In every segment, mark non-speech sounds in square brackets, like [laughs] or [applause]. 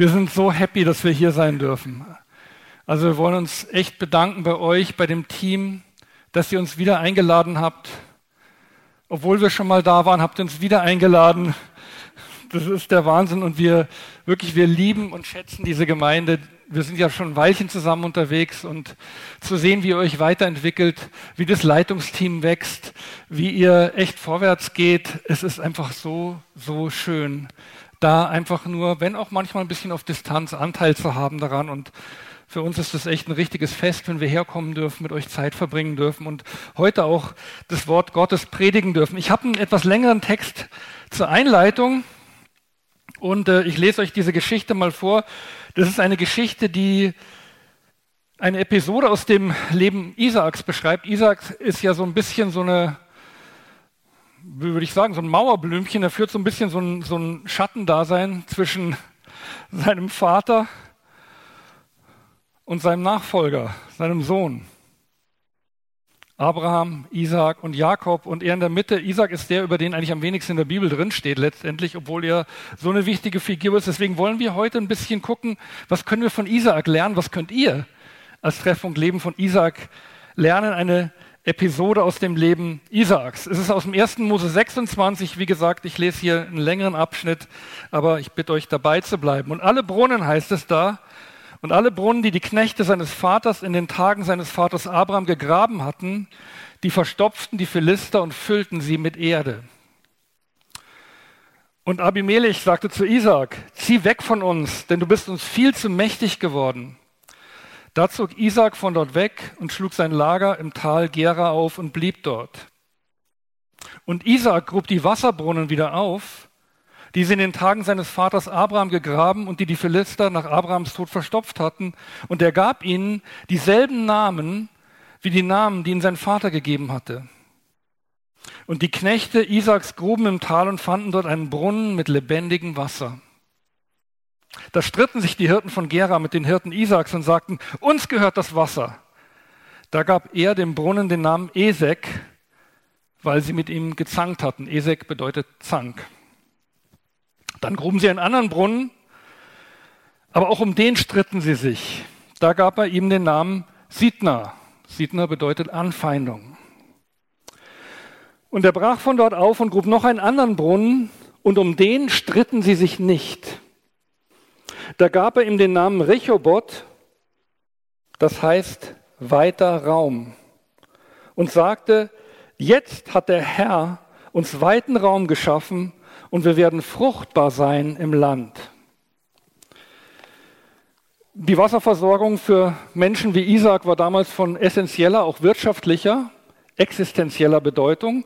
Wir sind so happy, dass wir hier sein dürfen. Also wir wollen uns echt bedanken bei euch, bei dem Team, dass ihr uns wieder eingeladen habt. Obwohl wir schon mal da waren, habt ihr uns wieder eingeladen. Das ist der Wahnsinn und wir wirklich, wir lieben und schätzen diese Gemeinde. Wir sind ja schon ein Weilchen zusammen unterwegs und zu sehen, wie ihr euch weiterentwickelt, wie das Leitungsteam wächst, wie ihr echt vorwärts geht, es ist einfach so, so schön da einfach nur, wenn auch manchmal ein bisschen auf Distanz, Anteil zu haben daran. Und für uns ist das echt ein richtiges Fest, wenn wir herkommen dürfen, mit euch Zeit verbringen dürfen und heute auch das Wort Gottes predigen dürfen. Ich habe einen etwas längeren Text zur Einleitung und äh, ich lese euch diese Geschichte mal vor. Das ist eine Geschichte, die eine Episode aus dem Leben Isaaks beschreibt. Isaak ist ja so ein bisschen so eine würde ich sagen, so ein Mauerblümchen, der führt so ein bisschen so ein, so ein Schattendasein zwischen [laughs] seinem Vater und seinem Nachfolger, seinem Sohn. Abraham, Isaac und Jakob und er in der Mitte. Isaac ist der, über den eigentlich am wenigsten in der Bibel drinsteht letztendlich, obwohl er so eine wichtige Figur ist. Deswegen wollen wir heute ein bisschen gucken, was können wir von Isaac lernen, was könnt ihr als Treffpunkt Leben von Isaac lernen. Eine Episode aus dem Leben Isaaks. Es ist aus dem 1. Mose 26. Wie gesagt, ich lese hier einen längeren Abschnitt, aber ich bitte euch dabei zu bleiben. Und alle Brunnen heißt es da, und alle Brunnen, die die Knechte seines Vaters in den Tagen seines Vaters Abraham gegraben hatten, die verstopften die Philister und füllten sie mit Erde. Und Abimelech sagte zu Isaak, zieh weg von uns, denn du bist uns viel zu mächtig geworden. Da zog Isaac von dort weg und schlug sein Lager im Tal Gera auf und blieb dort. Und Isaac grub die Wasserbrunnen wieder auf, die sie in den Tagen seines Vaters Abraham gegraben und die die Philister nach Abrahams Tod verstopft hatten. Und er gab ihnen dieselben Namen wie die Namen, die ihm sein Vater gegeben hatte. Und die Knechte Isaaks gruben im Tal und fanden dort einen Brunnen mit lebendigem Wasser. Da stritten sich die Hirten von Gera mit den Hirten Isaaks und sagten, uns gehört das Wasser. Da gab er dem Brunnen den Namen Esek, weil sie mit ihm gezankt hatten. Esek bedeutet Zank. Dann gruben sie einen anderen Brunnen, aber auch um den stritten sie sich. Da gab er ihm den Namen Sidna. Sidna bedeutet Anfeindung. Und er brach von dort auf und grub noch einen anderen Brunnen, und um den stritten sie sich nicht. Da gab er ihm den Namen Rechobot, das heißt weiter Raum, und sagte, jetzt hat der Herr uns weiten Raum geschaffen und wir werden fruchtbar sein im Land. Die Wasserversorgung für Menschen wie Isaac war damals von essentieller, auch wirtschaftlicher, existenzieller Bedeutung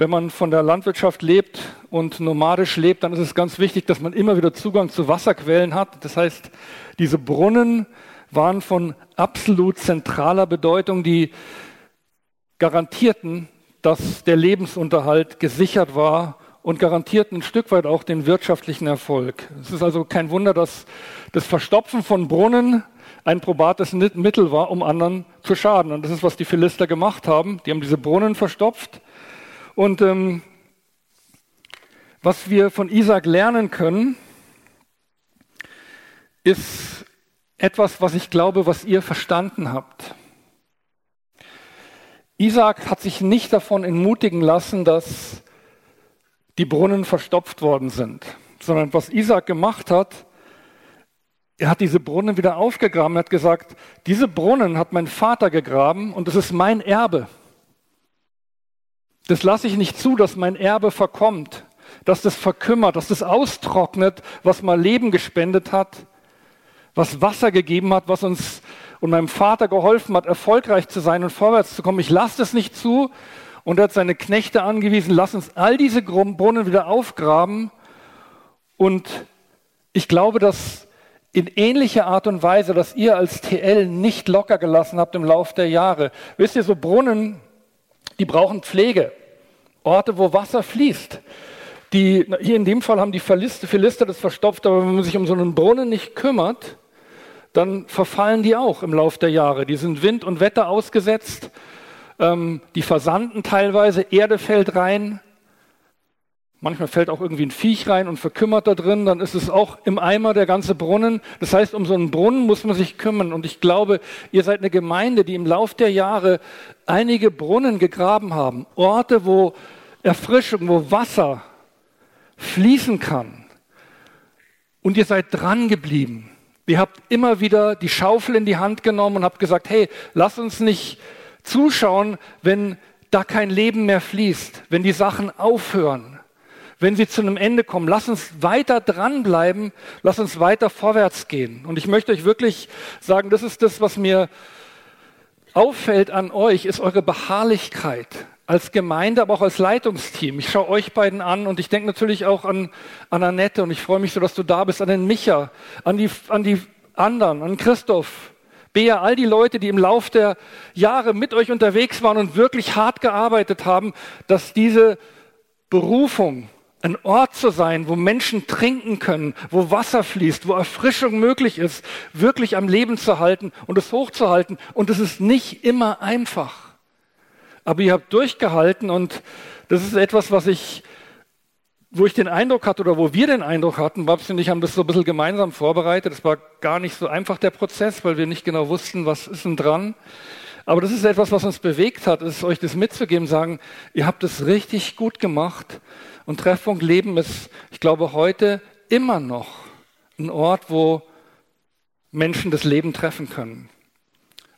wenn man von der Landwirtschaft lebt und nomadisch lebt, dann ist es ganz wichtig, dass man immer wieder Zugang zu Wasserquellen hat. Das heißt, diese Brunnen waren von absolut zentraler Bedeutung, die garantierten, dass der Lebensunterhalt gesichert war und garantierten ein Stück weit auch den wirtschaftlichen Erfolg. Es ist also kein Wunder, dass das Verstopfen von Brunnen ein probates Mittel war, um anderen zu schaden. Und das ist, was die Philister gemacht haben. Die haben diese Brunnen verstopft und ähm, was wir von Isaac lernen können, ist etwas, was ich glaube, was ihr verstanden habt. Isaac hat sich nicht davon entmutigen lassen, dass die Brunnen verstopft worden sind, sondern was Isaac gemacht hat, er hat diese Brunnen wieder aufgegraben, er hat gesagt, diese Brunnen hat mein Vater gegraben und es ist mein Erbe. Das lasse ich nicht zu, dass mein Erbe verkommt, dass das verkümmert, dass das austrocknet, was mal Leben gespendet hat, was Wasser gegeben hat, was uns und meinem Vater geholfen hat, erfolgreich zu sein und vorwärts zu kommen. Ich lasse das nicht zu. Und er hat seine Knechte angewiesen, lass uns all diese Brunnen wieder aufgraben. Und ich glaube, dass in ähnlicher Art und Weise, dass ihr als TL nicht locker gelassen habt im Laufe der Jahre. Wisst ihr, so Brunnen, die brauchen Pflege. Orte, wo Wasser fließt. Die, hier in dem Fall haben die Philister, Philister das verstopft, aber wenn man sich um so einen Brunnen nicht kümmert, dann verfallen die auch im Laufe der Jahre. Die sind Wind und Wetter ausgesetzt, ähm, die versanden teilweise, Erde fällt rein. Manchmal fällt auch irgendwie ein Viech rein und verkümmert da drin, dann ist es auch im Eimer der ganze Brunnen. Das heißt, um so einen Brunnen muss man sich kümmern. Und ich glaube, ihr seid eine Gemeinde, die im Lauf der Jahre einige Brunnen gegraben haben. Orte, wo Erfrischung, wo Wasser fließen kann. Und ihr seid dran geblieben. Ihr habt immer wieder die Schaufel in die Hand genommen und habt gesagt, hey, lass uns nicht zuschauen, wenn da kein Leben mehr fließt, wenn die Sachen aufhören wenn sie zu einem Ende kommen. Lass uns weiter dranbleiben, lass uns weiter vorwärts gehen. Und ich möchte euch wirklich sagen, das ist das, was mir auffällt an euch, ist eure Beharrlichkeit als Gemeinde, aber auch als Leitungsteam. Ich schaue euch beiden an und ich denke natürlich auch an, an Annette und ich freue mich so, dass du da bist, an den Micha, an die, an die anderen, an Christoph, Bea, all die Leute, die im Lauf der Jahre mit euch unterwegs waren und wirklich hart gearbeitet haben, dass diese Berufung ein Ort zu sein, wo Menschen trinken können, wo Wasser fließt, wo Erfrischung möglich ist, wirklich am Leben zu halten und es hochzuhalten. Und es ist nicht immer einfach. Aber ihr habt durchgehalten und das ist etwas, was ich, wo ich den Eindruck hatte oder wo wir den Eindruck hatten, Babs und ich haben das so ein bisschen gemeinsam vorbereitet. Es war gar nicht so einfach der Prozess, weil wir nicht genau wussten, was ist denn dran. Aber das ist etwas, was uns bewegt hat, ist euch das mitzugeben, sagen, ihr habt es richtig gut gemacht und Treffpunkt Leben ist, ich glaube, heute immer noch ein Ort, wo Menschen das Leben treffen können.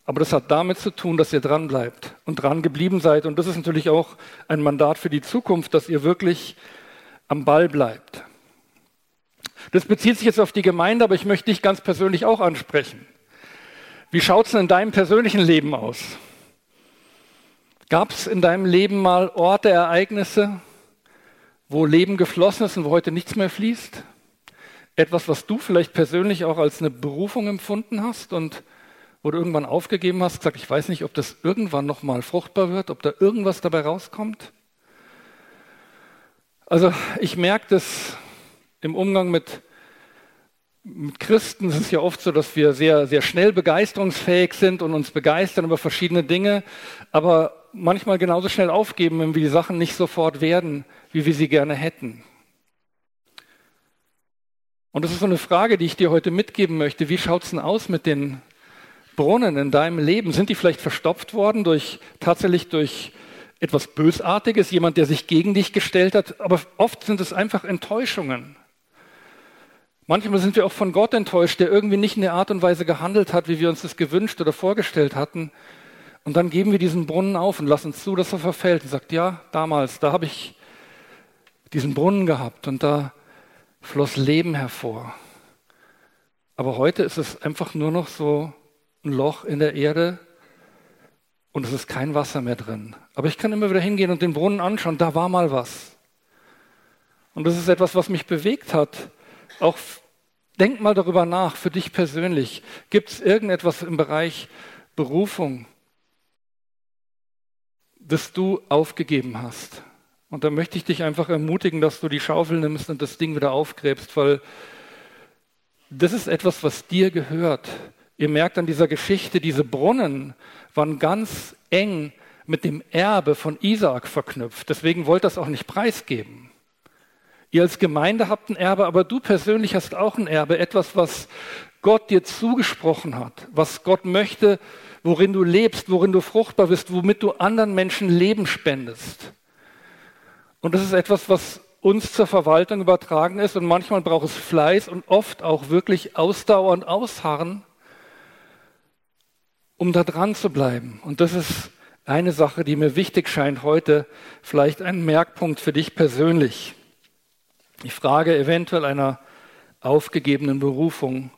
Aber das hat damit zu tun, dass ihr dran bleibt und dran geblieben seid. Und das ist natürlich auch ein Mandat für die Zukunft, dass ihr wirklich am Ball bleibt. Das bezieht sich jetzt auf die Gemeinde, aber ich möchte dich ganz persönlich auch ansprechen. Wie schaut es in deinem persönlichen Leben aus? Gab es in deinem Leben mal Orte, Ereignisse, wo Leben geflossen ist und wo heute nichts mehr fließt? Etwas, was du vielleicht persönlich auch als eine Berufung empfunden hast und wo du irgendwann aufgegeben hast, gesagt, ich weiß nicht, ob das irgendwann nochmal fruchtbar wird, ob da irgendwas dabei rauskommt? Also ich merke das im Umgang mit, mit Christen. Es ist ja oft so, dass wir sehr, sehr schnell begeisterungsfähig sind und uns begeistern über verschiedene Dinge, aber manchmal genauso schnell aufgeben, wenn wir die Sachen nicht sofort werden, wie wir sie gerne hätten. Und das ist so eine Frage, die ich dir heute mitgeben möchte. Wie schaut es denn aus mit den Brunnen in deinem Leben? Sind die vielleicht verstopft worden durch tatsächlich durch etwas Bösartiges, jemand, der sich gegen dich gestellt hat? Aber oft sind es einfach Enttäuschungen. Manchmal sind wir auch von Gott enttäuscht, der irgendwie nicht in der Art und Weise gehandelt hat, wie wir uns das gewünscht oder vorgestellt hatten. Und dann geben wir diesen Brunnen auf und lassen zu, dass er verfällt und sagt, ja, damals, da habe ich diesen Brunnen gehabt und da floss Leben hervor. Aber heute ist es einfach nur noch so ein Loch in der Erde und es ist kein Wasser mehr drin. Aber ich kann immer wieder hingehen und den Brunnen anschauen, da war mal was. Und das ist etwas, was mich bewegt hat. Auch denk mal darüber nach, für dich persönlich. Gibt es irgendetwas im Bereich Berufung, das du aufgegeben hast? Und da möchte ich dich einfach ermutigen, dass du die Schaufel nimmst und das Ding wieder aufgräbst, weil das ist etwas, was dir gehört. Ihr merkt an dieser Geschichte, diese Brunnen waren ganz eng mit dem Erbe von Isaak verknüpft. Deswegen wollt das auch nicht preisgeben. Ihr als Gemeinde habt ein Erbe, aber du persönlich hast auch ein Erbe, etwas, was Gott dir zugesprochen hat, was Gott möchte, worin du lebst, worin du fruchtbar bist, womit du anderen Menschen Leben spendest. Und das ist etwas, was uns zur Verwaltung übertragen ist. Und manchmal braucht es Fleiß und oft auch wirklich Ausdauer und Ausharren, um da dran zu bleiben. Und das ist eine Sache, die mir wichtig scheint heute, vielleicht ein Merkpunkt für dich persönlich. Ich frage eventuell einer aufgegebenen Berufung.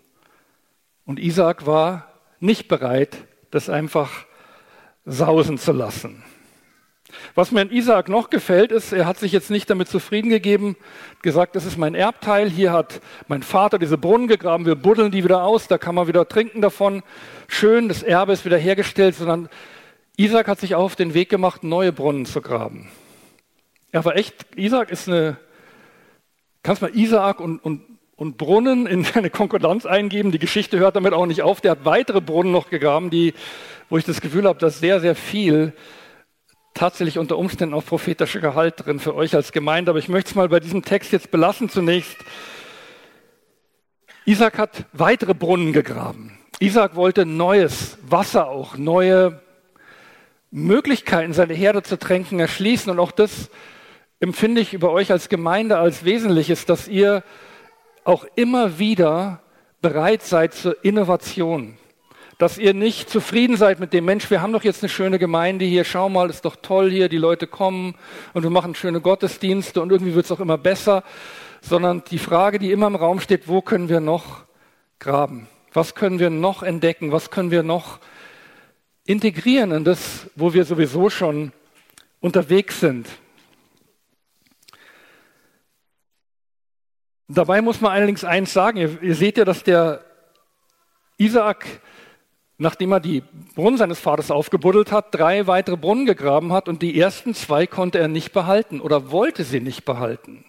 Und Isaac war nicht bereit, das einfach sausen zu lassen. Was mir an Isaak noch gefällt, ist, er hat sich jetzt nicht damit zufrieden gegeben, gesagt, das ist mein Erbteil, hier hat mein Vater diese Brunnen gegraben, wir buddeln die wieder aus, da kann man wieder trinken davon, schön, das Erbe ist wieder hergestellt, sondern Isaak hat sich auch auf den Weg gemacht, neue Brunnen zu graben. Er war echt, Isaak ist eine, kannst mal Isaak und, und, und Brunnen in eine Konkordanz eingeben, die Geschichte hört damit auch nicht auf, der hat weitere Brunnen noch gegraben, die, wo ich das Gefühl habe, dass sehr, sehr viel tatsächlich unter Umständen auch prophetischer Gehalt drin für euch als Gemeinde. Aber ich möchte es mal bei diesem Text jetzt belassen zunächst. Isaac hat weitere Brunnen gegraben. Isaac wollte neues Wasser auch, neue Möglichkeiten, seine Herde zu tränken, erschließen. Und auch das empfinde ich über euch als Gemeinde als Wesentliches, dass ihr auch immer wieder bereit seid zur Innovation. Dass ihr nicht zufrieden seid mit dem Mensch, wir haben doch jetzt eine schöne Gemeinde hier, schau mal, ist doch toll hier, die Leute kommen und wir machen schöne Gottesdienste und irgendwie wird es auch immer besser, sondern die Frage, die immer im Raum steht, wo können wir noch graben? Was können wir noch entdecken? Was können wir noch integrieren in das, wo wir sowieso schon unterwegs sind? Dabei muss man allerdings eins sagen. Ihr, ihr seht ja, dass der Isaak, nachdem er die Brunnen seines Vaters aufgebuddelt hat, drei weitere Brunnen gegraben hat und die ersten zwei konnte er nicht behalten oder wollte sie nicht behalten.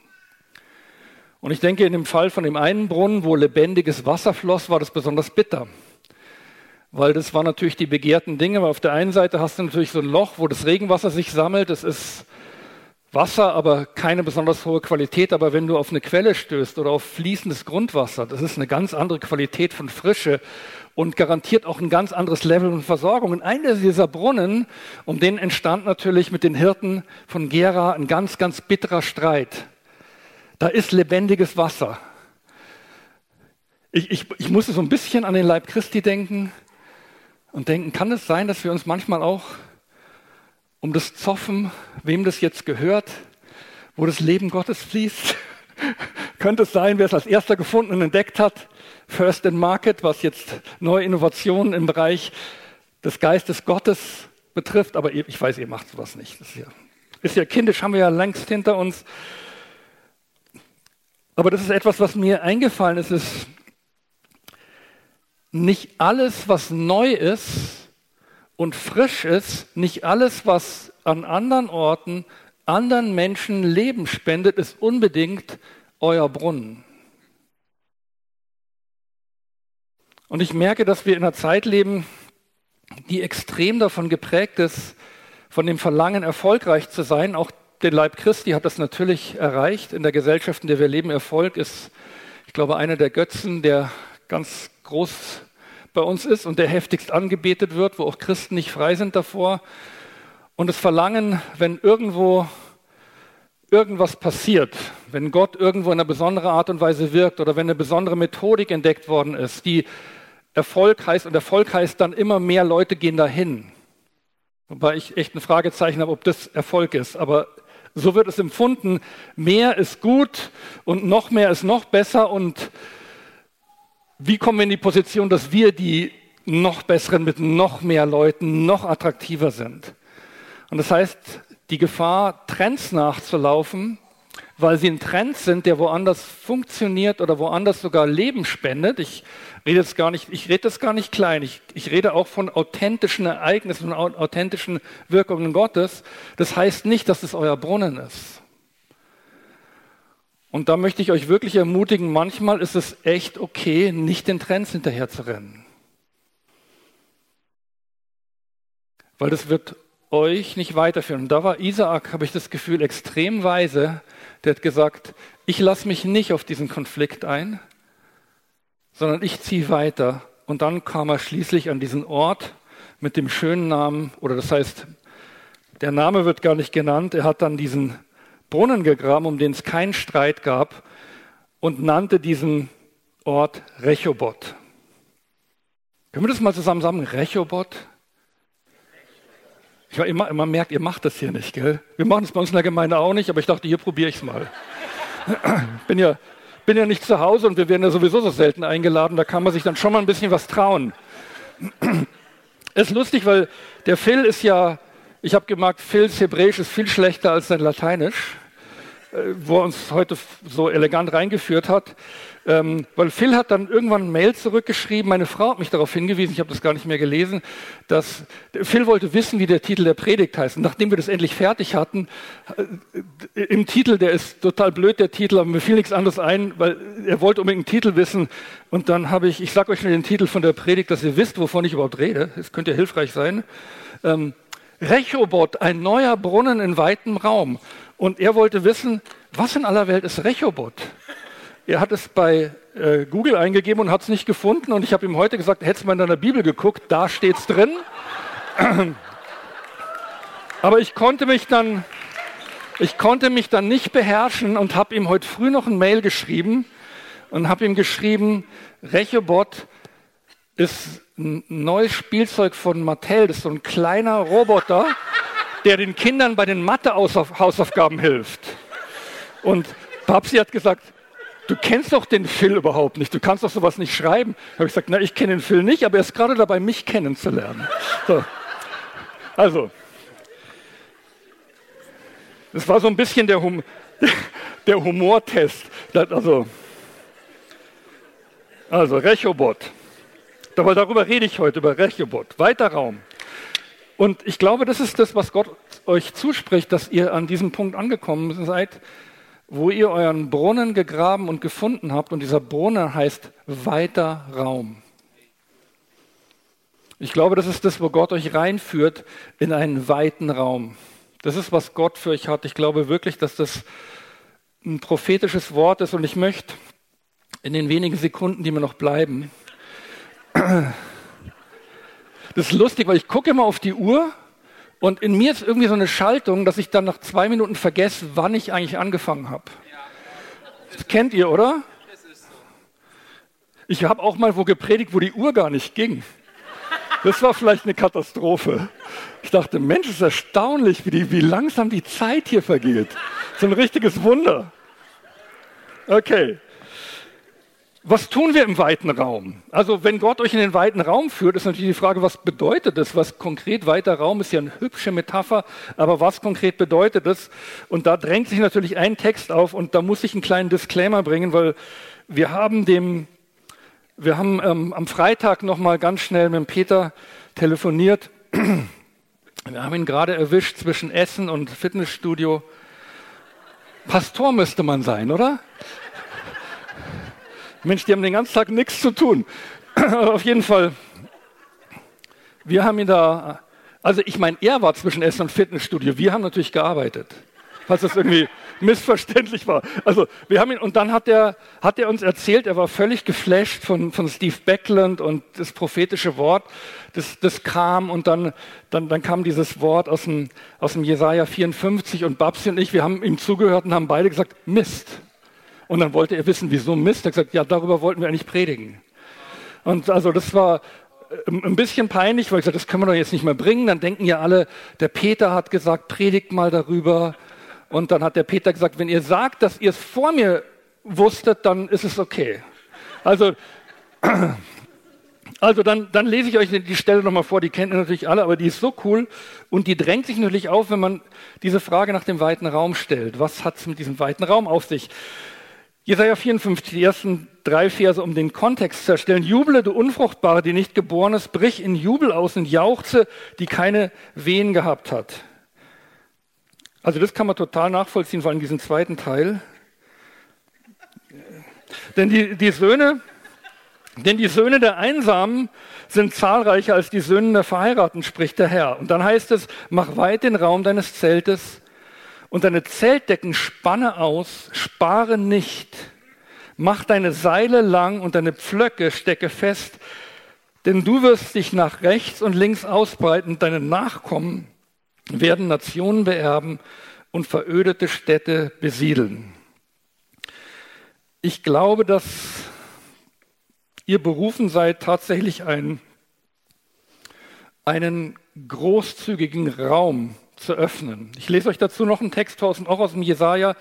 Und ich denke, in dem Fall von dem einen Brunnen, wo lebendiges Wasser floss, war das besonders bitter. Weil das waren natürlich die begehrten Dinge. Weil auf der einen Seite hast du natürlich so ein Loch, wo das Regenwasser sich sammelt. Das ist Wasser, aber keine besonders hohe Qualität. Aber wenn du auf eine Quelle stößt oder auf fließendes Grundwasser, das ist eine ganz andere Qualität von Frische und garantiert auch ein ganz anderes Level von Versorgung. Und einer dieser Brunnen, um den entstand natürlich mit den Hirten von Gera ein ganz, ganz bitterer Streit. Da ist lebendiges Wasser. Ich, ich, ich musste so ein bisschen an den Leib Christi denken und denken, kann es sein, dass wir uns manchmal auch um das Zoffen, wem das jetzt gehört, wo das Leben Gottes fließt. [laughs] Könnte es sein, wer es als erster gefunden und entdeckt hat, First in Market, was jetzt neue Innovationen im Bereich des Geistes Gottes betrifft. Aber ich weiß, ihr macht sowas nicht. Das ist ja, ist ja kindisch, haben wir ja längst hinter uns. Aber das ist etwas, was mir eingefallen ist, ist nicht alles, was neu ist, und frisch ist, nicht alles, was an anderen Orten anderen Menschen Leben spendet, ist unbedingt euer Brunnen. Und ich merke, dass wir in einer Zeit leben, die extrem davon geprägt ist, von dem Verlangen, erfolgreich zu sein. Auch der Leib Christi hat das natürlich erreicht. In der Gesellschaft, in der wir leben, Erfolg ist, ich glaube, einer der Götzen, der ganz groß bei uns ist und der heftigst angebetet wird, wo auch Christen nicht frei sind davor. Und das Verlangen, wenn irgendwo irgendwas passiert, wenn Gott irgendwo in einer besonderen Art und Weise wirkt oder wenn eine besondere Methodik entdeckt worden ist, die Erfolg heißt, und Erfolg heißt dann immer mehr Leute gehen dahin. Wobei ich echt ein Fragezeichen habe, ob das Erfolg ist. Aber so wird es empfunden. Mehr ist gut und noch mehr ist noch besser und wie kommen wir in die Position, dass wir die noch besseren mit noch mehr Leuten noch attraktiver sind? Und das heißt, die Gefahr, Trends nachzulaufen, weil sie ein Trend sind, der woanders funktioniert oder woanders sogar Leben spendet. Ich rede jetzt gar nicht, ich rede das gar nicht klein. Ich, ich rede auch von authentischen Ereignissen, von authentischen Wirkungen Gottes. Das heißt nicht, dass es euer Brunnen ist. Und da möchte ich euch wirklich ermutigen, manchmal ist es echt okay, nicht den Trends hinterher zu rennen. Weil das wird euch nicht weiterführen. Und da war Isaak, habe ich das Gefühl, extrem weise. Der hat gesagt, ich lasse mich nicht auf diesen Konflikt ein, sondern ich ziehe weiter. Und dann kam er schließlich an diesen Ort mit dem schönen Namen, oder das heißt, der Name wird gar nicht genannt. Er hat dann diesen Brunnen gegraben, um den es keinen Streit gab, und nannte diesen Ort Rechobot. Können wir das mal zusammen sagen? Rechobot? Ich war immer, immer merkt, ihr macht das hier nicht, gell? Wir machen es bei uns in der Gemeinde auch nicht, aber ich dachte, hier probiere ich es mal. [clears throat] bin ja, bin ja nicht zu Hause und wir werden ja sowieso so selten eingeladen, da kann man sich dann schon mal ein bisschen was trauen. [clears throat] ist lustig, weil der Phil ist ja ich habe gemerkt, Phils Hebräisch ist viel schlechter als sein Lateinisch, äh, wo er uns heute so elegant reingeführt hat. Ähm, weil Phil hat dann irgendwann ein Mail zurückgeschrieben, meine Frau hat mich darauf hingewiesen, ich habe das gar nicht mehr gelesen, dass Phil wollte wissen, wie der Titel der Predigt heißt. Und nachdem wir das endlich fertig hatten, äh, im Titel, der ist total blöd, der Titel, aber mir fiel nichts anderes ein, weil er wollte unbedingt einen Titel wissen. Und dann habe ich, ich sage euch schon den Titel von der Predigt, dass ihr wisst, wovon ich überhaupt rede. Das könnte ja hilfreich sein. Rechobot, ein neuer Brunnen in weitem Raum. Und er wollte wissen, was in aller Welt ist Rechobot? Er hat es bei äh, Google eingegeben und hat es nicht gefunden. Und ich habe ihm heute gesagt, hättest du mal in deiner Bibel geguckt, da steht es drin. [clears throat] Aber ich konnte mich dann, ich konnte mich dann nicht beherrschen und habe ihm heute früh noch ein Mail geschrieben und habe ihm geschrieben, Rechobot ist ein neues Spielzeug von Mattel. Das ist so ein kleiner Roboter, der den Kindern bei den Mathe-Hausaufgaben hilft. Und Babsi hat gesagt, du kennst doch den Phil überhaupt nicht, du kannst doch sowas nicht schreiben. Da habe ich gesagt, na, ich kenne den Phil nicht, aber er ist gerade dabei, mich kennenzulernen. So. Also, das war so ein bisschen der, hum [laughs] der Humortest. Also, also Rechobot. Aber darüber rede ich heute, über Rechobot. Weiter Raum. Und ich glaube, das ist das, was Gott euch zuspricht, dass ihr an diesem Punkt angekommen seid, wo ihr euren Brunnen gegraben und gefunden habt. Und dieser Brunnen heißt weiter Raum. Ich glaube, das ist das, wo Gott euch reinführt in einen weiten Raum. Das ist, was Gott für euch hat. Ich glaube wirklich, dass das ein prophetisches Wort ist. Und ich möchte in den wenigen Sekunden, die mir noch bleiben, das ist lustig, weil ich gucke immer auf die Uhr und in mir ist irgendwie so eine Schaltung, dass ich dann nach zwei Minuten vergesse, wann ich eigentlich angefangen habe. Das kennt ihr, oder? Ich habe auch mal wo gepredigt, wo die Uhr gar nicht ging. Das war vielleicht eine Katastrophe. Ich dachte, Mensch, ist erstaunlich, wie, die, wie langsam die Zeit hier vergeht. So ein richtiges Wunder. Okay. Was tun wir im weiten Raum? Also wenn Gott euch in den weiten Raum führt, ist natürlich die Frage, was bedeutet das? Was konkret weiter Raum ist ja eine hübsche Metapher, aber was konkret bedeutet das? Und da drängt sich natürlich ein Text auf und da muss ich einen kleinen Disclaimer bringen, weil wir haben dem, wir haben ähm, am Freitag noch mal ganz schnell mit Peter telefoniert. [clears throat] Wir haben ihn gerade erwischt zwischen Essen und Fitnessstudio. Pastor müsste man sein, oder? Mensch, die haben den ganzen Tag nichts zu tun. [clears throat] Auf jeden Fall, wir haben ihn da, also ich meine, er war zwischen Essen und Fitnessstudio. Wir haben natürlich gearbeitet, falls das irgendwie [laughs] missverständlich war. Also wir haben ihn, und dann hat er, hat er uns erzählt, er war völlig geflasht von, von Steve Beckland und das prophetische Wort, das, das kam und dann, dann, dann kam dieses Wort aus dem, aus dem Jesaja 54 und Babsi und ich, wir haben ihm zugehört und haben beide gesagt, Mist. Und dann wollte er wissen, wieso Mist. Er hat gesagt, ja, darüber wollten wir eigentlich predigen. Und also das war äh, ein bisschen peinlich, weil ich gesagt, das können wir doch jetzt nicht mehr bringen. Dann denken ja alle, der Peter hat gesagt, predigt mal darüber. Und dann hat der Peter gesagt, wenn ihr sagt, dass ihr es vor mir wusstet, dann ist es okay. Also, [clears throat] also dann, dann lese ich euch die Stelle nochmal vor, die kennt ihr natürlich alle, aber die ist so cool und die drängt sich natürlich auf, wenn man diese Frage nach dem weiten Raum stellt. Was hat es mit diesem weiten Raum auf sich? Jesaja 54, die ersten drei Verse, um den Kontext zu erstellen. Juble, du Unfruchtbare, die nicht geboren ist, brich in Jubel aus und jauchze, die keine Wehen gehabt hat. Also das kann man total nachvollziehen, vor allem diesen zweiten Teil. Denn die, die Söhne, denn die Söhne der Einsamen sind zahlreicher als die Söhne der Verheirateten, spricht der Herr. Und dann heißt es, mach weit den Raum deines Zeltes und deine Zeltdecken spanne aus, spare nicht. Mach deine Seile lang und deine Pflöcke stecke fest, denn du wirst dich nach rechts und links ausbreiten, deine Nachkommen werden Nationen beerben und verödete Städte besiedeln. Ich glaube, dass ihr berufen seid, tatsächlich einen, einen großzügigen Raum zu öffnen. Ich lese euch dazu noch einen Text aus, auch aus dem Jesaja,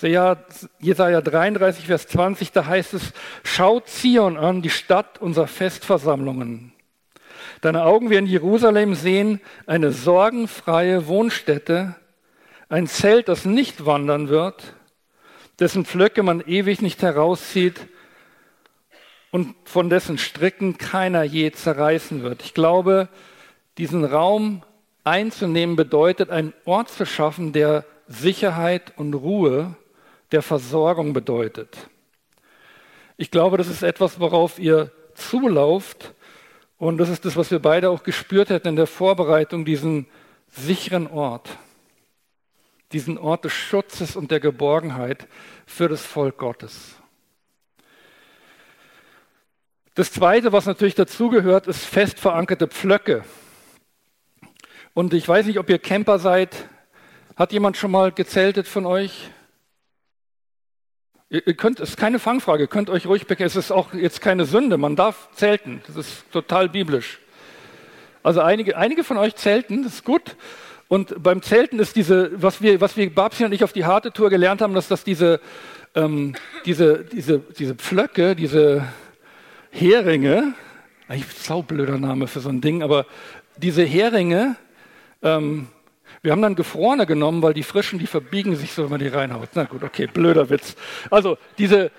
Jesaja 33, Vers 20, da heißt es, schaut Zion an, die Stadt unserer Festversammlungen. Deine Augen werden Jerusalem sehen, eine sorgenfreie Wohnstätte, ein Zelt, das nicht wandern wird, dessen Pflöcke man ewig nicht herauszieht und von dessen Stricken keiner je zerreißen wird. Ich glaube, diesen Raum einzunehmen bedeutet, einen Ort zu schaffen, der Sicherheit und Ruhe der Versorgung bedeutet. Ich glaube, das ist etwas, worauf ihr zulauft. Und das ist das, was wir beide auch gespürt hätten in der Vorbereitung, diesen sicheren Ort, diesen Ort des Schutzes und der Geborgenheit für das Volk Gottes. Das Zweite, was natürlich dazugehört, ist fest verankerte Pflöcke. Und ich weiß nicht, ob ihr Camper seid. Hat jemand schon mal gezeltet von euch? Ihr könnt, es ist keine Fangfrage, ihr könnt euch ruhig bekennen. Es ist auch jetzt keine Sünde, man darf zelten. Das ist total biblisch. Also einige, einige von euch zelten, das ist gut. Und beim Zelten ist diese, was wir, was wir Babsi und ich auf die harte Tour gelernt haben, dass das diese, ähm, diese, diese, diese Pflöcke, diese Heringe, eigentlich saublöder Name für so ein Ding, aber diese Heringe, ähm, wir haben dann Gefrorene genommen, weil die frischen, die verbiegen sich so, wenn man die reinhaut. Na gut, okay, blöder Witz. Also diese.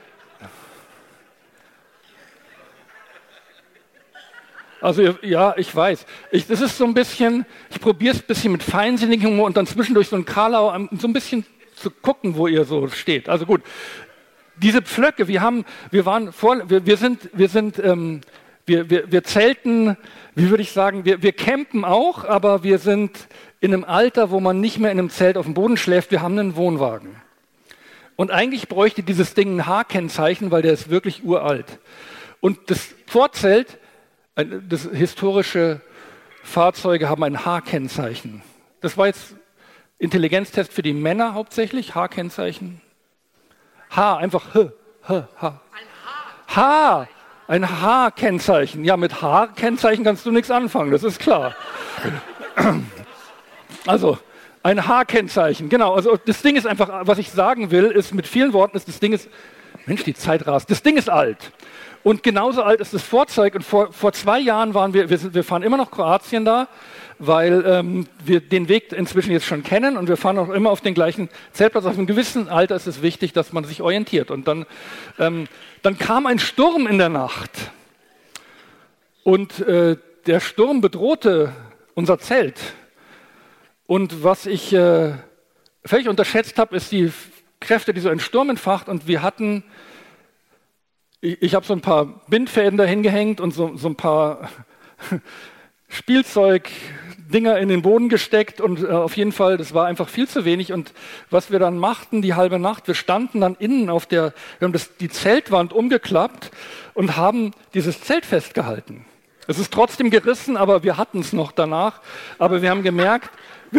Also ja, ich weiß. Ich, das ist so ein bisschen, ich probiere es ein bisschen mit feinsinnigem Humor und dann zwischendurch so ein Karlau, so ein bisschen zu gucken, wo ihr so steht. Also gut, diese Pflöcke, wir haben, wir waren vor, wir, wir sind, wir sind, ähm, wir, wir, wir zelten, wie würde ich sagen, wir, wir campen auch, aber wir sind in einem Alter, wo man nicht mehr in einem Zelt auf dem Boden schläft, wir haben einen Wohnwagen. Und eigentlich bräuchte dieses Ding ein H-Kennzeichen, weil der ist wirklich uralt. Und das Vorzelt, das historische Fahrzeuge haben ein H-Kennzeichen. Das war jetzt Intelligenztest für die Männer hauptsächlich, H-Kennzeichen. H, einfach H, H, H. Ein H. Ein H-Kennzeichen. Ja, mit H-Kennzeichen kannst du nichts anfangen, das ist klar. Also, ein H-Kennzeichen, genau. Also das Ding ist einfach, was ich sagen will, ist mit vielen Worten, ist das Ding ist, Mensch, die Zeit rast. Das Ding ist alt. Und genauso alt ist das Vorzeug. Und vor, vor zwei Jahren waren wir, wir, sind, wir fahren immer noch Kroatien da, weil ähm, wir den Weg inzwischen jetzt schon kennen und wir fahren auch immer auf den gleichen Zeltplatz. Auf einem gewissen Alter ist es wichtig, dass man sich orientiert. Und dann, ähm, dann kam ein Sturm in der Nacht. Und äh, der Sturm bedrohte unser Zelt. Und was ich äh, völlig unterschätzt habe, ist die Kräfte, die so ein Sturm entfacht. Und wir hatten, ich, ich habe so ein paar Bindfäden dahin gehängt und so, so ein paar [laughs] Spielzeugdinger in den Boden gesteckt. Und äh, auf jeden Fall, das war einfach viel zu wenig. Und was wir dann machten, die halbe Nacht, wir standen dann innen auf der, wir haben das, die Zeltwand umgeklappt und haben dieses Zelt festgehalten. Es ist trotzdem gerissen, aber wir hatten es noch danach. Aber wir haben gemerkt,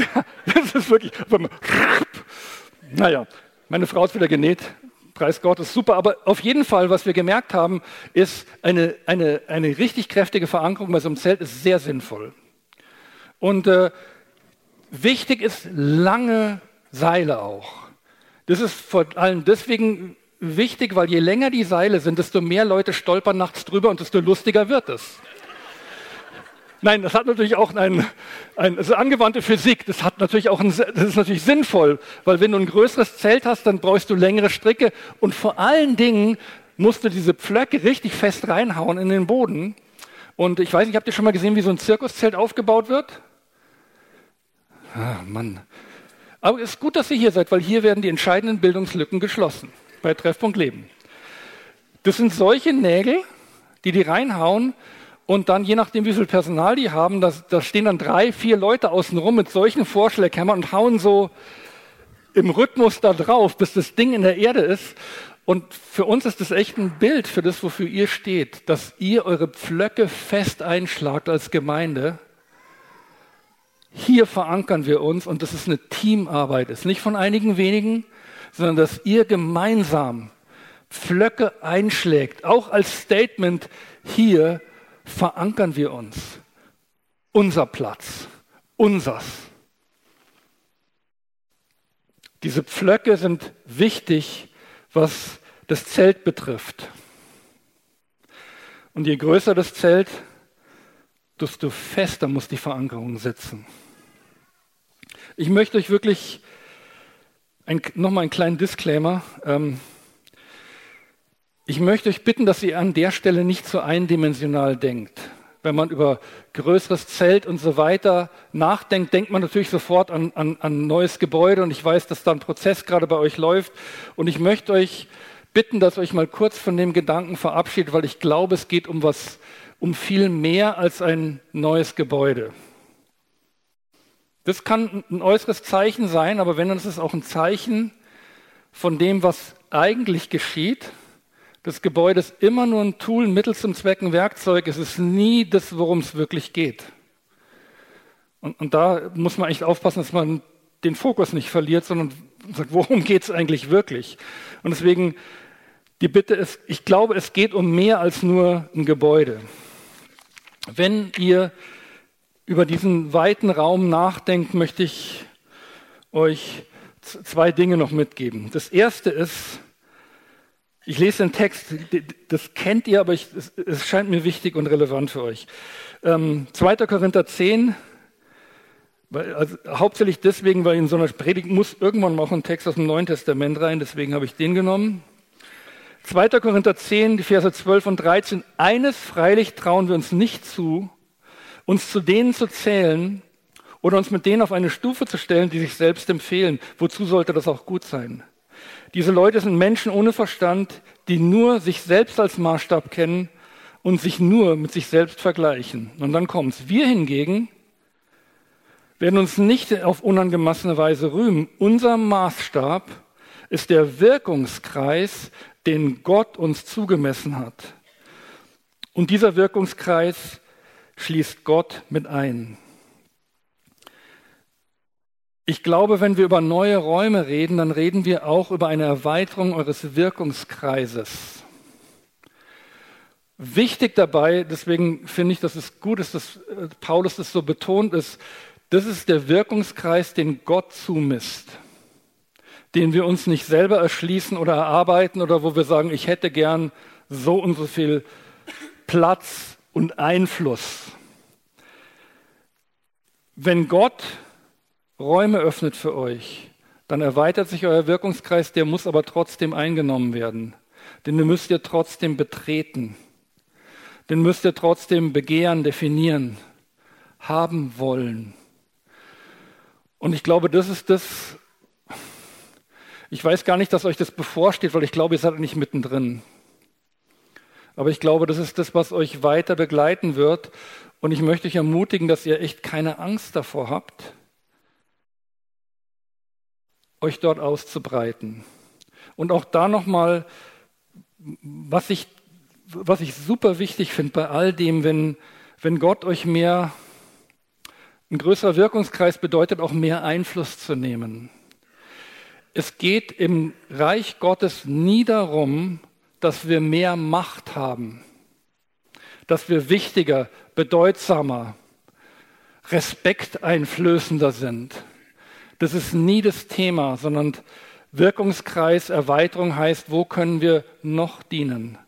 [laughs] das ist wirklich. Naja, meine Frau ist wieder genäht. Preis Gott, ist super. Aber auf jeden Fall, was wir gemerkt haben, ist, eine, eine, eine richtig kräftige Verankerung bei so einem Zelt ist sehr sinnvoll. Und äh, wichtig ist lange Seile auch. Das ist vor allem deswegen wichtig, weil je länger die Seile sind, desto mehr Leute stolpern nachts drüber und desto lustiger wird es. Nein, das hat natürlich auch ein, ein also angewandte Physik. Das hat natürlich auch ein, das ist natürlich sinnvoll, weil wenn du ein größeres Zelt hast, dann brauchst du längere Stricke und vor allen Dingen musst du diese Pflöcke richtig fest reinhauen in den Boden. Und ich weiß nicht, habt ihr schon mal gesehen, wie so ein Zirkuszelt aufgebaut wird? Ah, Mann. Aber es ist gut, dass ihr hier seid, weil hier werden die entscheidenden Bildungslücken geschlossen bei Treffpunkt Leben. Das sind solche Nägel, die die reinhauen und dann, je nachdem, wie viel Personal die haben, da, stehen dann drei, vier Leute außenrum mit solchen Vorschläghämmern und hauen so im Rhythmus da drauf, bis das Ding in der Erde ist. Und für uns ist das echt ein Bild für das, wofür ihr steht, dass ihr eure Pflöcke fest einschlagt als Gemeinde. Hier verankern wir uns und das ist eine Teamarbeit, ist nicht von einigen wenigen, sondern dass ihr gemeinsam Pflöcke einschlägt, auch als Statement hier verankern wir uns. Unser Platz, unsers. Diese Pflöcke sind wichtig, was das Zelt betrifft. Und je größer das Zelt, desto fester muss die Verankerung sitzen. Ich möchte euch wirklich ein, nochmal einen kleinen Disclaimer. Ähm, ich möchte euch bitten, dass ihr an der Stelle nicht so eindimensional denkt. Wenn man über größeres Zelt und so weiter nachdenkt, denkt man natürlich sofort an, an, an neues Gebäude. Und ich weiß, dass da ein Prozess gerade bei euch läuft. Und ich möchte euch bitten, dass euch mal kurz von dem Gedanken verabschiedet, weil ich glaube, es geht um was, um viel mehr als ein neues Gebäude. Das kann ein äußeres Zeichen sein, aber wenn, dann ist es auch ein Zeichen von dem, was eigentlich geschieht. Das Gebäude ist immer nur ein Tool, ein Mittel zum Zweck, ein Werkzeug. Es ist nie das, worum es wirklich geht. Und, und da muss man echt aufpassen, dass man den Fokus nicht verliert, sondern sagt, worum [laughs] geht es eigentlich wirklich? Und deswegen die Bitte ist, ich glaube, es geht um mehr als nur ein Gebäude. Wenn ihr über diesen weiten Raum nachdenkt, möchte ich euch zwei Dinge noch mitgeben. Das erste ist, ich lese den Text, das kennt ihr, aber ich, es, scheint mir wichtig und relevant für euch. Ähm, 2. Korinther 10, weil, also, hauptsächlich deswegen, weil in so einer Predigt muss irgendwann mal auch ein Text aus dem Neuen Testament rein, deswegen habe ich den genommen. 2. Korinther 10, die Verse 12 und 13. Eines freilich trauen wir uns nicht zu, uns zu denen zu zählen oder uns mit denen auf eine Stufe zu stellen, die sich selbst empfehlen. Wozu sollte das auch gut sein? Diese Leute sind Menschen ohne Verstand, die nur sich selbst als Maßstab kennen und sich nur mit sich selbst vergleichen. Und dann kommt's. Wir hingegen werden uns nicht auf unangemassene Weise rühmen. Unser Maßstab ist der Wirkungskreis, den Gott uns zugemessen hat. Und dieser Wirkungskreis schließt Gott mit ein. Ich glaube, wenn wir über neue Räume reden, dann reden wir auch über eine Erweiterung eures Wirkungskreises. Wichtig dabei, deswegen finde ich, dass es gut ist, dass äh, Paulus das so betont ist, das ist der Wirkungskreis, den Gott zumisst den wir uns nicht selber erschließen oder erarbeiten oder wo wir sagen, ich hätte gern so und so viel Platz und Einfluss. Wenn Gott Räume öffnet für euch, dann erweitert sich euer Wirkungskreis, der muss aber trotzdem eingenommen werden. Den müsst ihr trotzdem betreten. Den müsst ihr trotzdem begehren, definieren, haben wollen. Und ich glaube, das ist das, ich weiß gar nicht, dass euch das bevorsteht, weil ich glaube, ihr seid nicht mittendrin. Aber ich glaube, das ist das, was euch weiter begleiten wird. Und ich möchte euch ermutigen, dass ihr echt keine Angst davor habt, euch dort auszubreiten. Und auch da nochmal, was ich, was ich super wichtig finde bei all dem, wenn, wenn Gott euch mehr, ein größerer Wirkungskreis bedeutet auch mehr Einfluss zu nehmen es geht im Reich Gottes nie darum, dass wir mehr Macht haben, dass wir wichtiger, bedeutsamer, respekteinflößender sind. Das ist nie das Thema, sondern Wirkungskreis, Erweiterung heißt, wo können wir noch dienen?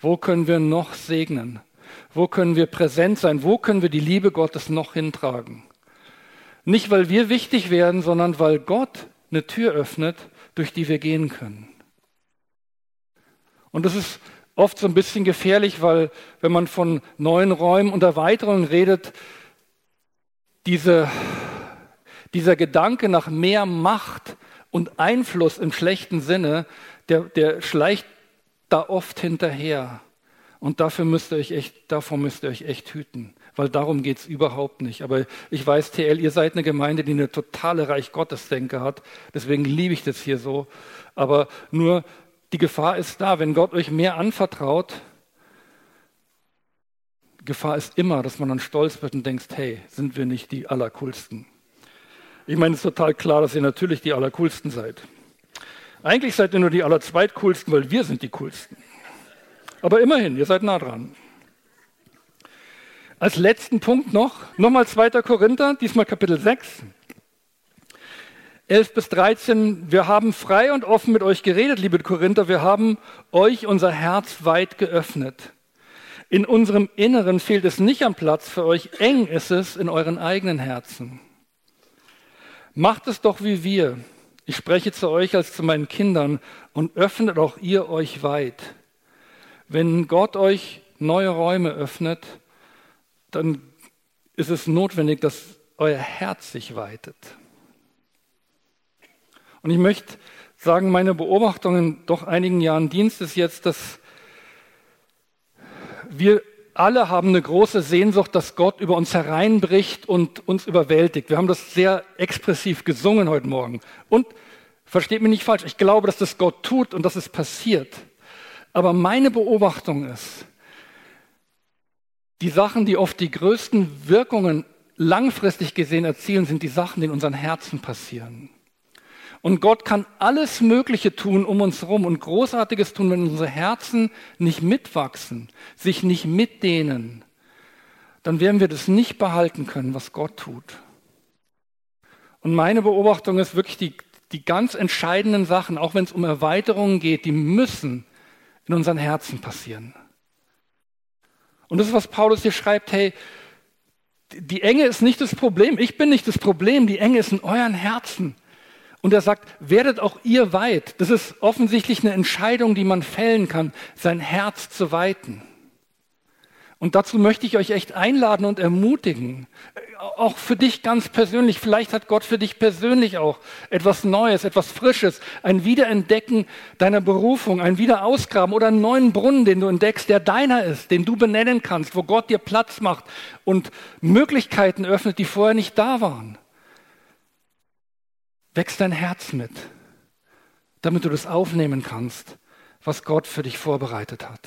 Wo können wir noch segnen? Wo können wir präsent sein? Wo können wir die Liebe Gottes noch hintragen? Nicht, weil wir wichtig werden, sondern weil Gott eine Tür öffnet, durch die wir gehen können. Und das ist oft so ein bisschen gefährlich, weil wenn man von neuen Räumen und Erweiterungen redet, diese, dieser Gedanke nach mehr Macht und Einfluss im schlechten Sinne, der, der schleicht da oft hinterher. Und dafür müsst ihr euch echt, davor müsst ihr euch echt hüten weil darum geht es überhaupt nicht. Aber ich weiß, TL, ihr seid eine Gemeinde, die eine totale Reich Gottes-Denke hat. Deswegen liebe ich das hier so. Aber nur die Gefahr ist da, wenn Gott euch mehr anvertraut, Gefahr ist immer, dass man dann stolz wird und denkt, hey, sind wir nicht die Allercoolsten? Ich meine, es ist total klar, dass ihr natürlich die Allercoolsten seid. Eigentlich seid ihr nur die Allerzweitcoolsten, weil wir sind die Coolsten. Aber immerhin, ihr seid nah dran. Als letzten Punkt noch, nochmal 2. Korinther, diesmal Kapitel 6. 11 bis 13, wir haben frei und offen mit euch geredet, liebe Korinther, wir haben euch unser Herz weit geöffnet. In unserem Inneren fehlt es nicht am Platz für euch, eng ist es in euren eigenen Herzen. Macht es doch wie wir. Ich spreche zu euch als zu meinen Kindern und öffnet auch ihr euch weit. Wenn Gott euch neue Räume öffnet, dann ist es notwendig, dass euer Herz sich weitet. Und ich möchte sagen, meine Beobachtung in doch einigen Jahren Dienst ist jetzt, dass wir alle haben eine große Sehnsucht, dass Gott über uns hereinbricht und uns überwältigt. Wir haben das sehr expressiv gesungen heute Morgen. Und versteht mich nicht falsch, ich glaube, dass das Gott tut und dass es passiert. Aber meine Beobachtung ist, die Sachen, die oft die größten Wirkungen langfristig gesehen erzielen, sind die Sachen, die in unseren Herzen passieren. Und Gott kann alles Mögliche tun um uns herum und Großartiges tun, wenn unsere Herzen nicht mitwachsen, sich nicht mitdehnen. Dann werden wir das nicht behalten können, was Gott tut. Und meine Beobachtung ist wirklich, die, die ganz entscheidenden Sachen, auch wenn es um Erweiterungen geht, die müssen in unseren Herzen passieren. Und das ist, was Paulus hier schreibt, hey, die Enge ist nicht das Problem, ich bin nicht das Problem, die Enge ist in euren Herzen. Und er sagt, werdet auch ihr weit. Das ist offensichtlich eine Entscheidung, die man fällen kann, sein Herz zu weiten. Und dazu möchte ich euch echt einladen und ermutigen. Auch für dich ganz persönlich. Vielleicht hat Gott für dich persönlich auch etwas Neues, etwas Frisches, ein Wiederentdecken deiner Berufung, ein Wiederausgraben oder einen neuen Brunnen, den du entdeckst, der deiner ist, den du benennen kannst, wo Gott dir Platz macht und Möglichkeiten öffnet, die vorher nicht da waren wächst dein Herz mit, damit du das aufnehmen kannst, was Gott für dich vorbereitet hat.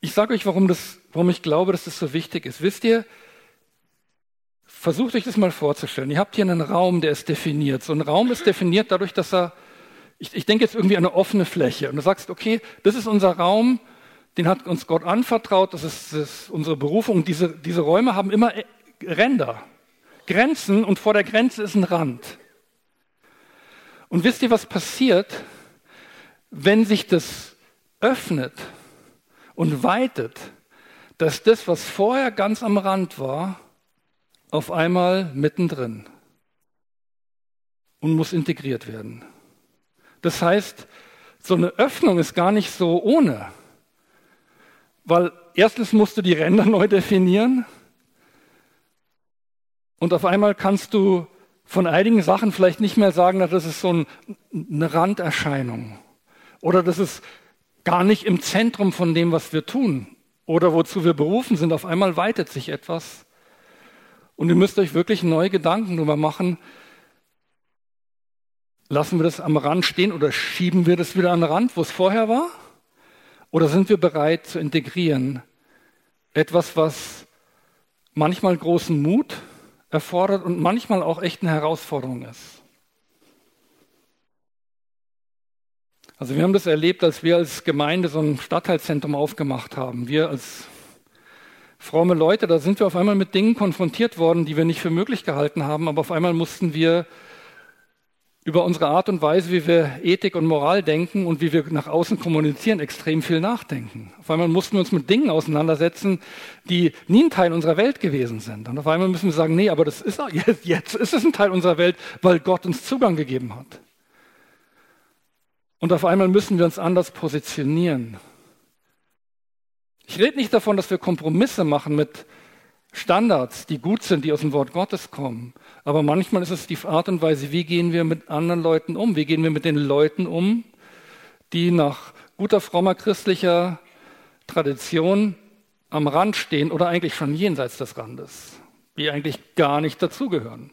Ich sage euch, warum, das, warum ich glaube, dass das so wichtig ist. Wisst ihr, versucht euch das mal vorzustellen. Ihr habt hier einen Raum, der ist definiert. So ein Raum ist definiert dadurch, dass er, ich, ich denke jetzt irgendwie an eine offene Fläche. Und du sagst, okay, das ist unser Raum, den hat uns Gott anvertraut, das ist, das ist unsere Berufung. Diese, diese Räume haben immer Ränder, Grenzen und vor der Grenze ist ein Rand. Und wisst ihr, was passiert, wenn sich das öffnet und weitet, dass das, was vorher ganz am Rand war, auf einmal mittendrin und muss integriert werden. Das heißt, so eine Öffnung ist gar nicht so ohne, weil erstens musst du die Ränder neu definieren und auf einmal kannst du von einigen Sachen vielleicht nicht mehr sagen, dass das ist so ein, eine Randerscheinung. Oder das ist gar nicht im Zentrum von dem, was wir tun. Oder wozu wir berufen sind. Auf einmal weitet sich etwas. Und ihr müsst euch wirklich neue Gedanken darüber machen. Lassen wir das am Rand stehen oder schieben wir das wieder an den Rand, wo es vorher war? Oder sind wir bereit zu integrieren? Etwas, was manchmal großen Mut erfordert und manchmal auch echt eine Herausforderung ist. Also wir haben das erlebt, als wir als Gemeinde so ein Stadtteilzentrum aufgemacht haben. Wir als fromme Leute, da sind wir auf einmal mit Dingen konfrontiert worden, die wir nicht für möglich gehalten haben, aber auf einmal mussten wir über unsere Art und Weise, wie wir Ethik und Moral denken und wie wir nach außen kommunizieren, extrem viel nachdenken. Auf einmal mussten wir uns mit Dingen auseinandersetzen, die nie ein Teil unserer Welt gewesen sind. Und auf einmal müssen wir sagen, nee, aber das ist [laughs] jetzt, jetzt ist es ein Teil unserer Welt, weil Gott uns Zugang gegeben hat. Und auf einmal müssen wir uns anders positionieren. Ich rede nicht davon, dass wir Kompromisse machen mit Standards, die gut sind, die aus dem Wort Gottes kommen. Aber manchmal ist es die Art und Weise, wie gehen wir mit anderen Leuten um? Wie gehen wir mit den Leuten um, die nach guter, frommer christlicher Tradition am Rand stehen oder eigentlich schon jenseits des Randes, die eigentlich gar nicht dazugehören?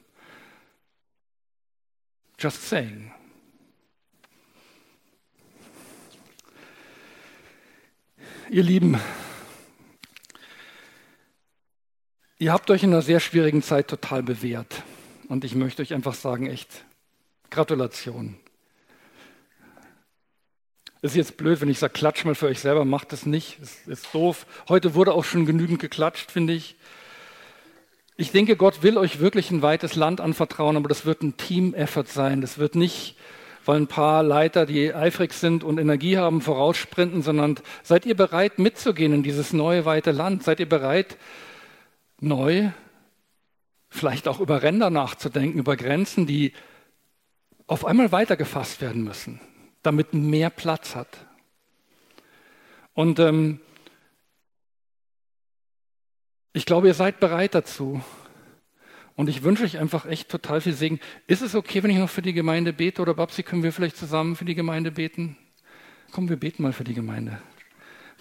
Just saying. Ihr Lieben, Ihr habt euch in einer sehr schwierigen Zeit total bewährt. Und ich möchte euch einfach sagen, echt, Gratulation. Ist jetzt blöd, wenn ich sage, klatsch mal für euch selber, macht es nicht. Es ist doof. Heute wurde auch schon genügend geklatscht, finde ich. Ich denke, Gott will euch wirklich ein weites Land anvertrauen, aber das wird ein Team-Effort sein. Das wird nicht, weil ein paar Leiter, die eifrig sind und Energie haben, voraussprinten, sondern seid ihr bereit mitzugehen in dieses neue, weite Land? Seid ihr bereit, neu, vielleicht auch über Ränder nachzudenken, über Grenzen, die auf einmal weitergefasst werden müssen, damit mehr Platz hat. Und ähm, ich glaube, ihr seid bereit dazu. Und ich wünsche euch einfach echt total viel Segen. Ist es okay, wenn ich noch für die Gemeinde bete? Oder Babsi, können wir vielleicht zusammen für die Gemeinde beten? Komm, wir beten mal für die Gemeinde.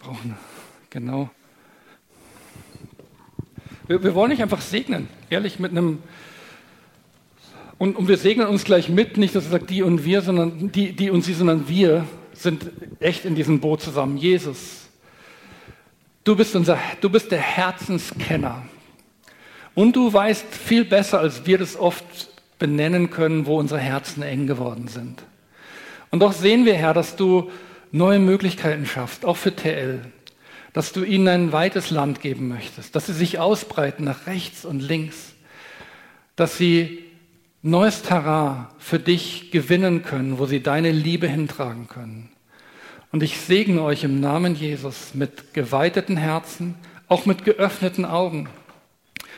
Brauchen, genau. Wir, wir wollen nicht einfach segnen, ehrlich, mit einem. Und, und wir segnen uns gleich mit, nicht, dass er sagt die und wir, sondern die, die und sie, sondern wir sind echt in diesem Boot zusammen. Jesus, du bist, unser, du bist der Herzenskenner. Und du weißt viel besser, als wir das oft benennen können, wo unsere Herzen eng geworden sind. Und doch sehen wir, Herr, dass du neue Möglichkeiten schaffst, auch für TL, dass du ihnen ein weites Land geben möchtest, dass sie sich ausbreiten nach rechts und links, dass sie neues Terrain für dich gewinnen können, wo sie deine Liebe hintragen können. Und ich segne euch im Namen Jesus mit geweiteten Herzen, auch mit geöffneten Augen,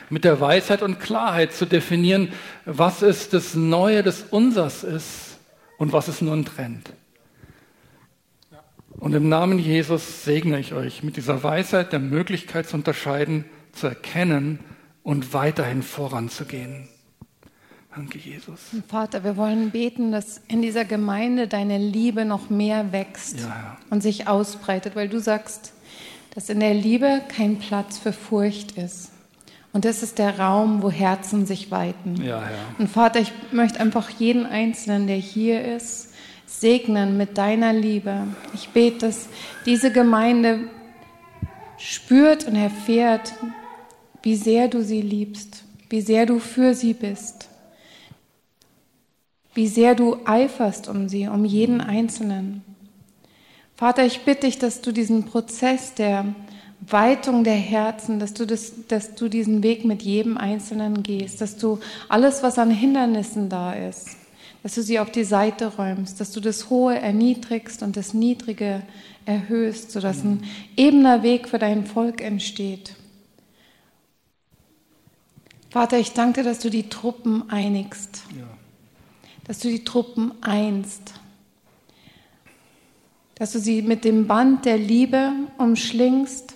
mit der Weisheit und Klarheit zu definieren, was ist das Neue, das Unsers ist und was es nun trennt. Und im Namen Jesus segne ich euch mit dieser Weisheit der Möglichkeit zu unterscheiden, zu erkennen und weiterhin voranzugehen. Danke, Jesus. Vater, wir wollen beten, dass in dieser Gemeinde deine Liebe noch mehr wächst ja, und sich ausbreitet, weil du sagst, dass in der Liebe kein Platz für Furcht ist. Und das ist der Raum, wo Herzen sich weiten. Ja, ja. Und Vater, ich möchte einfach jeden Einzelnen, der hier ist, segnen mit deiner Liebe. Ich bete, dass diese Gemeinde spürt und erfährt, wie sehr du sie liebst, wie sehr du für sie bist, wie sehr du eiferst um sie, um jeden Einzelnen. Vater, ich bitte dich, dass du diesen Prozess der Weitung der Herzen, dass du, das, dass du diesen Weg mit jedem Einzelnen gehst, dass du alles, was an Hindernissen da ist, dass du sie auf die Seite räumst, dass du das Hohe erniedrigst und das Niedrige erhöhst, sodass ein ebener Weg für dein Volk entsteht. Vater, ich danke dir, dass du die Truppen einigst, ja. dass du die Truppen einst, dass du sie mit dem Band der Liebe umschlingst,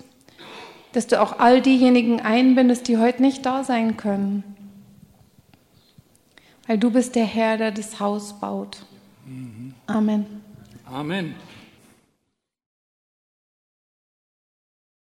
dass du auch all diejenigen einbindest, die heute nicht da sein können weil du bist der Herr, der das Haus baut. Amen. Amen.